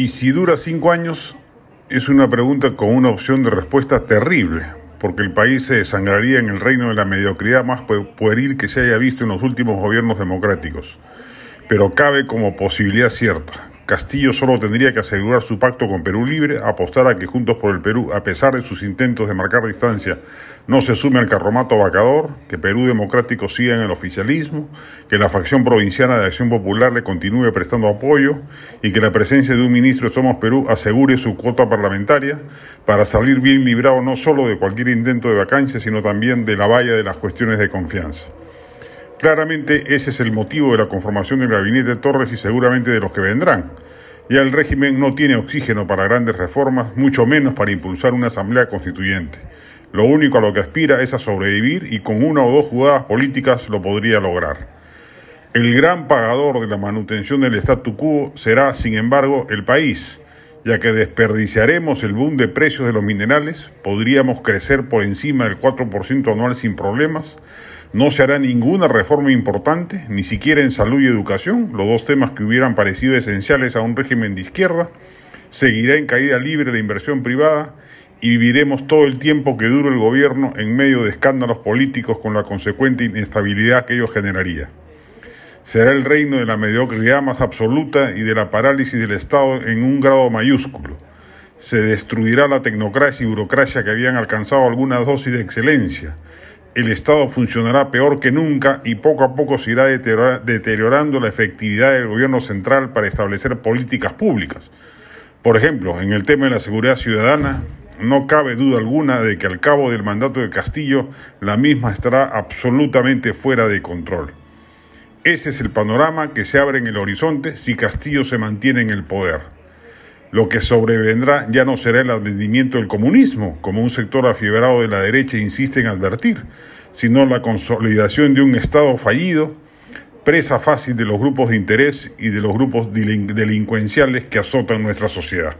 Y si dura cinco años, es una pregunta con una opción de respuesta terrible, porque el país se desangraría en el reino de la mediocridad más pueril que se haya visto en los últimos gobiernos democráticos. Pero cabe como posibilidad cierta. Castillo solo tendría que asegurar su pacto con Perú Libre, apostar a que Juntos por el Perú, a pesar de sus intentos de marcar distancia, no se sume al carromato vacador, que Perú Democrático siga en el oficialismo, que la facción provinciana de Acción Popular le continúe prestando apoyo y que la presencia de un ministro de Somos Perú asegure su cuota parlamentaria para salir bien librado no solo de cualquier intento de vacancia, sino también de la valla de las cuestiones de confianza. Claramente ese es el motivo de la conformación del gabinete de Torres y seguramente de los que vendrán. Ya el régimen no tiene oxígeno para grandes reformas, mucho menos para impulsar una asamblea constituyente. Lo único a lo que aspira es a sobrevivir y con una o dos jugadas políticas lo podría lograr. El gran pagador de la manutención del statu quo será, sin embargo, el país, ya que desperdiciaremos el boom de precios de los minerales, podríamos crecer por encima del 4% anual sin problemas, no se hará ninguna reforma importante, ni siquiera en salud y educación, los dos temas que hubieran parecido esenciales a un régimen de izquierda. Seguirá en caída libre la inversión privada y viviremos todo el tiempo que dure el gobierno en medio de escándalos políticos con la consecuente inestabilidad que ello generaría. Será el reino de la mediocridad más absoluta y de la parálisis del Estado en un grado mayúsculo. Se destruirá la tecnocracia y burocracia que habían alcanzado alguna dosis de excelencia el Estado funcionará peor que nunca y poco a poco se irá deteriorando la efectividad del gobierno central para establecer políticas públicas. Por ejemplo, en el tema de la seguridad ciudadana, no cabe duda alguna de que al cabo del mandato de Castillo, la misma estará absolutamente fuera de control. Ese es el panorama que se abre en el horizonte si Castillo se mantiene en el poder. Lo que sobrevendrá ya no será el advenimiento del comunismo, como un sector afiebrado de la derecha insiste en advertir, sino la consolidación de un Estado fallido, presa fácil de los grupos de interés y de los grupos delincuenciales que azotan nuestra sociedad.